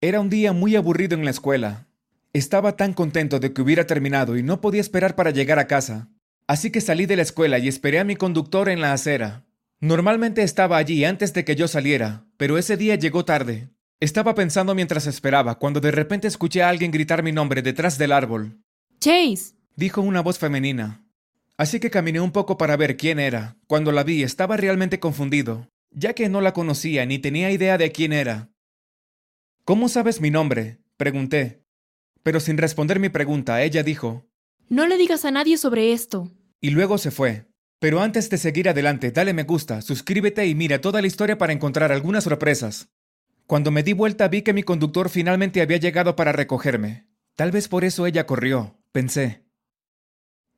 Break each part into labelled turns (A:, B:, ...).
A: Era un día muy aburrido en la escuela. Estaba tan contento de que hubiera terminado y no podía esperar para llegar a casa. Así que salí de la escuela y esperé a mi conductor en la acera. Normalmente estaba allí antes de que yo saliera, pero ese día llegó tarde. Estaba pensando mientras esperaba, cuando de repente escuché a alguien gritar mi nombre detrás del árbol.
B: Chase.
A: Dijo una voz femenina. Así que caminé un poco para ver quién era. Cuando la vi estaba realmente confundido, ya que no la conocía ni tenía idea de quién era. ¿Cómo sabes mi nombre? pregunté. Pero sin responder mi pregunta, ella dijo,
B: No le digas a nadie sobre esto.
A: y luego se fue. Pero antes de seguir adelante, dale me gusta, suscríbete y mira toda la historia para encontrar algunas sorpresas. Cuando me di vuelta vi que mi conductor finalmente había llegado para recogerme. Tal vez por eso ella corrió, pensé.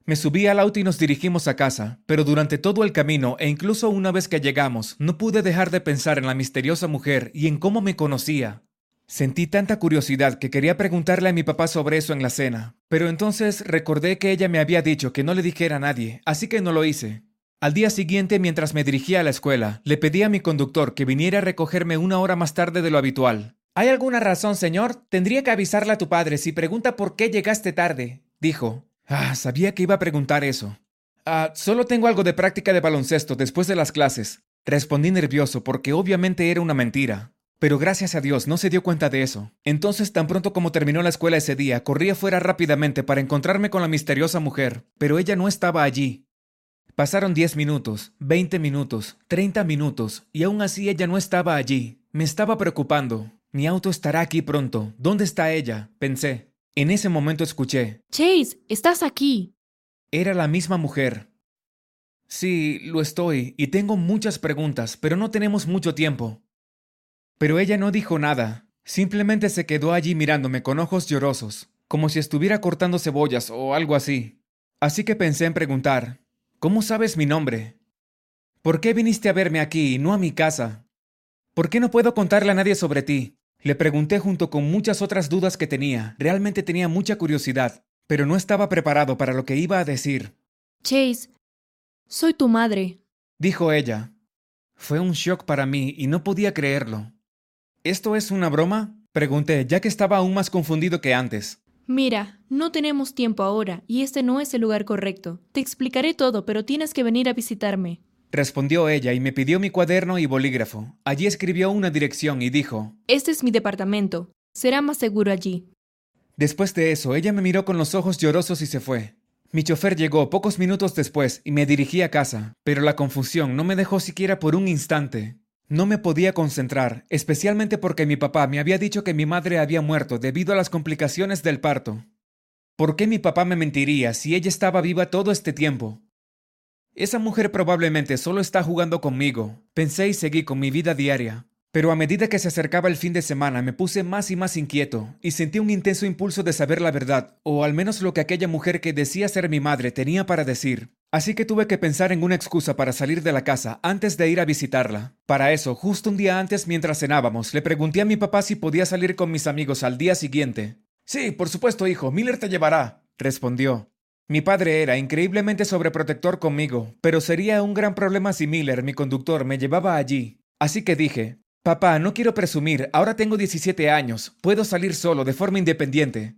A: Me subí al auto y nos dirigimos a casa, pero durante todo el camino e incluso una vez que llegamos, no pude dejar de pensar en la misteriosa mujer y en cómo me conocía. Sentí tanta curiosidad que quería preguntarle a mi papá sobre eso en la cena, pero entonces recordé que ella me había dicho que no le dijera a nadie, así que no lo hice. Al día siguiente, mientras me dirigía a la escuela, le pedí a mi conductor que viniera a recogerme una hora más tarde de lo habitual. ¿Hay alguna razón, señor? Tendría que avisarle a tu padre si pregunta por qué llegaste tarde, dijo. Ah, sabía que iba a preguntar eso. Ah, solo tengo algo de práctica de baloncesto después de las clases. Respondí nervioso porque obviamente era una mentira. Pero gracias a Dios no se dio cuenta de eso. Entonces, tan pronto como terminó la escuela ese día, corrí afuera rápidamente para encontrarme con la misteriosa mujer, pero ella no estaba allí. Pasaron diez minutos, veinte minutos, treinta minutos, y aún así ella no estaba allí. Me estaba preocupando. Mi auto estará aquí pronto. ¿Dónde está ella? pensé. En ese momento escuché.
B: Chase, estás aquí.
A: Era la misma mujer. Sí, lo estoy, y tengo muchas preguntas, pero no tenemos mucho tiempo. Pero ella no dijo nada, simplemente se quedó allí mirándome con ojos llorosos, como si estuviera cortando cebollas o algo así. Así que pensé en preguntar, ¿cómo sabes mi nombre? ¿Por qué viniste a verme aquí y no a mi casa? ¿Por qué no puedo contarle a nadie sobre ti? Le pregunté junto con muchas otras dudas que tenía. Realmente tenía mucha curiosidad, pero no estaba preparado para lo que iba a decir.
B: Chase, soy tu madre.
A: Dijo ella. Fue un shock para mí y no podía creerlo. ¿Esto es una broma? Pregunté, ya que estaba aún más confundido que antes.
B: Mira, no tenemos tiempo ahora y este no es el lugar correcto. Te explicaré todo, pero tienes que venir a visitarme.
A: Respondió ella y me pidió mi cuaderno y bolígrafo. Allí escribió una dirección y dijo,
B: Este es mi departamento. Será más seguro allí.
A: Después de eso, ella me miró con los ojos llorosos y se fue. Mi chofer llegó pocos minutos después y me dirigí a casa, pero la confusión no me dejó siquiera por un instante. No me podía concentrar, especialmente porque mi papá me había dicho que mi madre había muerto debido a las complicaciones del parto. ¿Por qué mi papá me mentiría si ella estaba viva todo este tiempo? Esa mujer probablemente solo está jugando conmigo, pensé y seguí con mi vida diaria. Pero a medida que se acercaba el fin de semana me puse más y más inquieto y sentí un intenso impulso de saber la verdad, o al menos lo que aquella mujer que decía ser mi madre tenía para decir. Así que tuve que pensar en una excusa para salir de la casa antes de ir a visitarla. Para eso, justo un día antes mientras cenábamos, le pregunté a mi papá si podía salir con mis amigos al día siguiente. Sí, por supuesto, hijo, Miller te llevará, respondió. Mi padre era increíblemente sobreprotector conmigo, pero sería un gran problema si Miller, mi conductor, me llevaba allí. Así que dije, Papá, no quiero presumir, ahora tengo 17 años, puedo salir solo de forma independiente.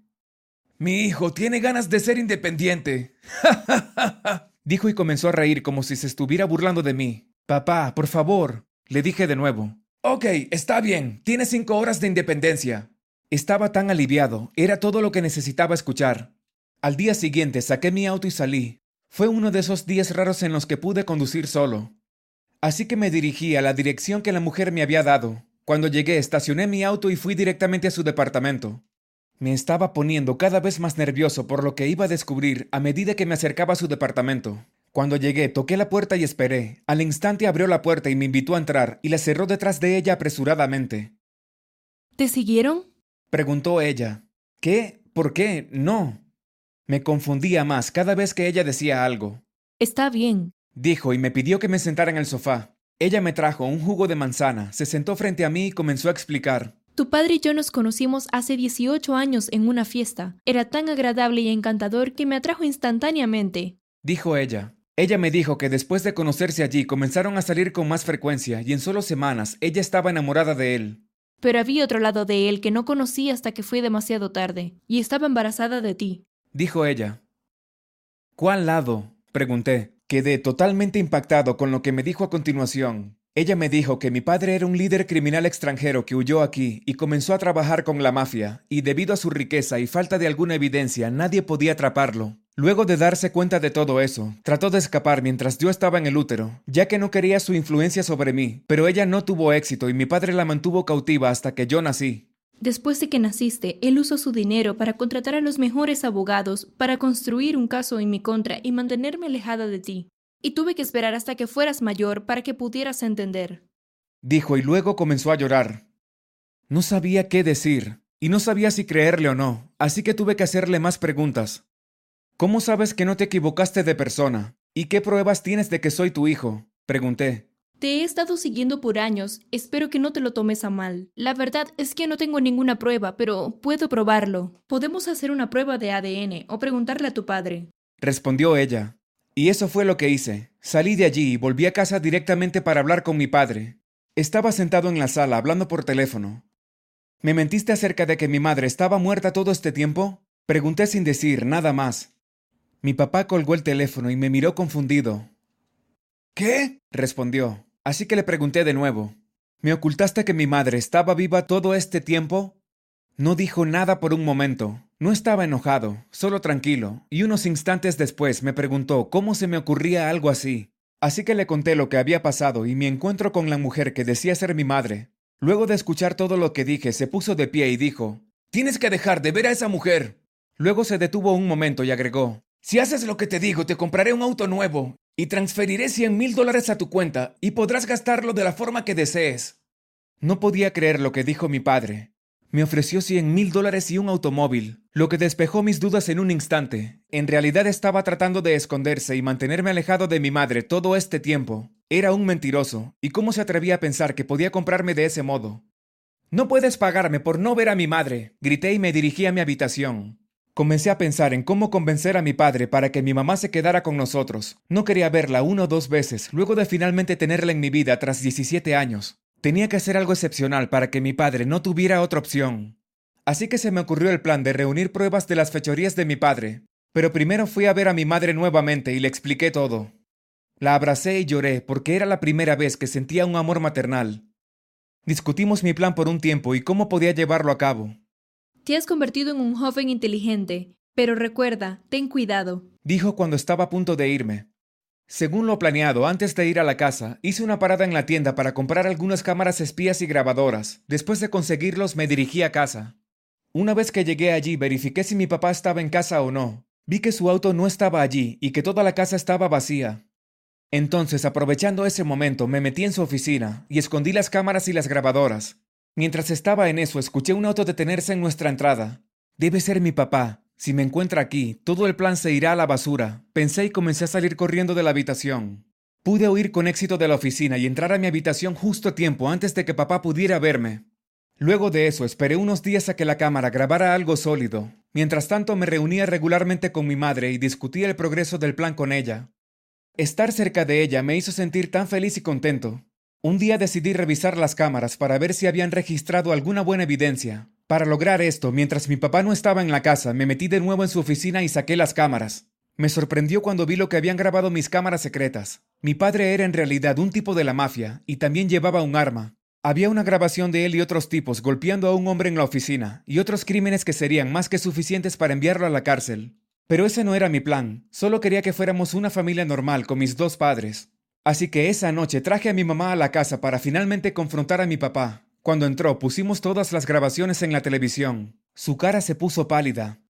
A: Mi hijo tiene ganas de ser independiente. Dijo y comenzó a reír como si se estuviera burlando de mí. Papá, por favor, le dije de nuevo. Ok, está bien, tienes cinco horas de independencia. Estaba tan aliviado, era todo lo que necesitaba escuchar. Al día siguiente saqué mi auto y salí. Fue uno de esos días raros en los que pude conducir solo. Así que me dirigí a la dirección que la mujer me había dado. Cuando llegué, estacioné mi auto y fui directamente a su departamento. Me estaba poniendo cada vez más nervioso por lo que iba a descubrir a medida que me acercaba a su departamento. Cuando llegué, toqué la puerta y esperé. Al instante abrió la puerta y me invitó a entrar y la cerró detrás de ella apresuradamente.
B: ¿Te siguieron?
A: Preguntó ella. ¿Qué? ¿Por qué? No. Me confundía más cada vez que ella decía algo.
B: Está bien.
A: Dijo y me pidió que me sentara en el sofá. Ella me trajo un jugo de manzana, se sentó frente a mí y comenzó a explicar.
B: Tu padre y yo nos conocimos hace 18 años en una fiesta. Era tan agradable y encantador que me atrajo instantáneamente.
A: Dijo ella. Ella me dijo que después de conocerse allí comenzaron a salir con más frecuencia y en solo semanas ella estaba enamorada de él.
B: Pero había otro lado de él que no conocí hasta que fue demasiado tarde, y estaba embarazada de ti.
A: Dijo ella. ¿Cuál lado? Pregunté. Quedé totalmente impactado con lo que me dijo a continuación. Ella me dijo que mi padre era un líder criminal extranjero que huyó aquí y comenzó a trabajar con la mafia, y debido a su riqueza y falta de alguna evidencia nadie podía atraparlo. Luego de darse cuenta de todo eso, trató de escapar mientras yo estaba en el útero, ya que no quería su influencia sobre mí, pero ella no tuvo éxito y mi padre la mantuvo cautiva hasta que yo nací.
B: Después de que naciste, él usó su dinero para contratar a los mejores abogados para construir un caso en mi contra y mantenerme alejada de ti. Y tuve que esperar hasta que fueras mayor para que pudieras entender.
A: Dijo y luego comenzó a llorar. No sabía qué decir, y no sabía si creerle o no, así que tuve que hacerle más preguntas. ¿Cómo sabes que no te equivocaste de persona? ¿Y qué pruebas tienes de que soy tu hijo? Pregunté.
B: Te he estado siguiendo por años. Espero que no te lo tomes a mal. La verdad es que no tengo ninguna prueba, pero puedo probarlo. Podemos hacer una prueba de ADN o preguntarle a tu padre.
A: Respondió ella. Y eso fue lo que hice. Salí de allí y volví a casa directamente para hablar con mi padre. Estaba sentado en la sala hablando por teléfono. ¿Me mentiste acerca de que mi madre estaba muerta todo este tiempo? Pregunté sin decir nada más. Mi papá colgó el teléfono y me miró confundido. ¿Qué? respondió. Así que le pregunté de nuevo. ¿Me ocultaste que mi madre estaba viva todo este tiempo? No dijo nada por un momento. No estaba enojado, solo tranquilo, y unos instantes después me preguntó cómo se me ocurría algo así. Así que le conté lo que había pasado y mi encuentro con la mujer que decía ser mi madre. Luego de escuchar todo lo que dije, se puso de pie y dijo, Tienes que dejar de ver a esa mujer. Luego se detuvo un momento y agregó, si haces lo que te digo, te compraré un auto nuevo y transferiré 100 mil dólares a tu cuenta y podrás gastarlo de la forma que desees. No podía creer lo que dijo mi padre. Me ofreció 100 mil dólares y un automóvil, lo que despejó mis dudas en un instante. En realidad estaba tratando de esconderse y mantenerme alejado de mi madre todo este tiempo. Era un mentiroso, y cómo se atrevía a pensar que podía comprarme de ese modo. No puedes pagarme por no ver a mi madre, grité y me dirigí a mi habitación. Comencé a pensar en cómo convencer a mi padre para que mi mamá se quedara con nosotros. No quería verla una o dos veces, luego de finalmente tenerla en mi vida tras 17 años. Tenía que hacer algo excepcional para que mi padre no tuviera otra opción. Así que se me ocurrió el plan de reunir pruebas de las fechorías de mi padre. Pero primero fui a ver a mi madre nuevamente y le expliqué todo. La abracé y lloré porque era la primera vez que sentía un amor maternal. Discutimos mi plan por un tiempo y cómo podía llevarlo a cabo.
B: Te has convertido en un joven inteligente, pero recuerda, ten cuidado.
A: Dijo cuando estaba a punto de irme. Según lo planeado, antes de ir a la casa, hice una parada en la tienda para comprar algunas cámaras espías y grabadoras. Después de conseguirlos, me dirigí a casa. Una vez que llegué allí, verifiqué si mi papá estaba en casa o no. Vi que su auto no estaba allí y que toda la casa estaba vacía. Entonces, aprovechando ese momento, me metí en su oficina y escondí las cámaras y las grabadoras. Mientras estaba en eso, escuché un auto detenerse en nuestra entrada. Debe ser mi papá. Si me encuentra aquí, todo el plan se irá a la basura. Pensé y comencé a salir corriendo de la habitación. Pude huir con éxito de la oficina y entrar a mi habitación justo a tiempo antes de que papá pudiera verme. Luego de eso, esperé unos días a que la cámara grabara algo sólido. Mientras tanto, me reunía regularmente con mi madre y discutía el progreso del plan con ella. Estar cerca de ella me hizo sentir tan feliz y contento. Un día decidí revisar las cámaras para ver si habían registrado alguna buena evidencia. Para lograr esto, mientras mi papá no estaba en la casa, me metí de nuevo en su oficina y saqué las cámaras. Me sorprendió cuando vi lo que habían grabado mis cámaras secretas. Mi padre era en realidad un tipo de la mafia y también llevaba un arma. Había una grabación de él y otros tipos golpeando a un hombre en la oficina y otros crímenes que serían más que suficientes para enviarlo a la cárcel. Pero ese no era mi plan, solo quería que fuéramos una familia normal con mis dos padres. Así que esa noche traje a mi mamá a la casa para finalmente confrontar a mi papá. Cuando entró pusimos todas las grabaciones en la televisión. Su cara se puso pálida.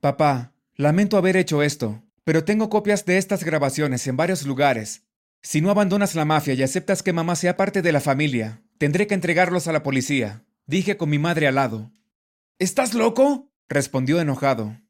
A: Papá, lamento haber hecho esto, pero tengo copias de estas grabaciones en varios lugares. Si no abandonas la mafia y aceptas que mamá sea parte de la familia, tendré que entregarlos a la policía, dije con mi madre al lado. ¿Estás loco? respondió enojado.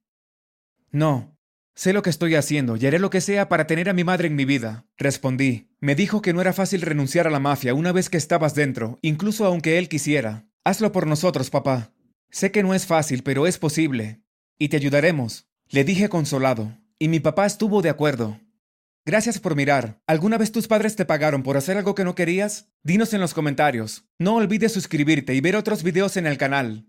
A: No, Sé lo que estoy haciendo y haré lo que sea para tener a mi madre en mi vida. Respondí. Me dijo que no era fácil renunciar a la mafia una vez que estabas dentro, incluso aunque él quisiera. Hazlo por nosotros, papá. Sé que no es fácil, pero es posible. Y te ayudaremos. Le dije consolado. Y mi papá estuvo de acuerdo. Gracias por mirar. ¿Alguna vez tus padres te pagaron por hacer algo que no querías? Dinos en los comentarios. No olvides suscribirte y ver otros videos en el canal.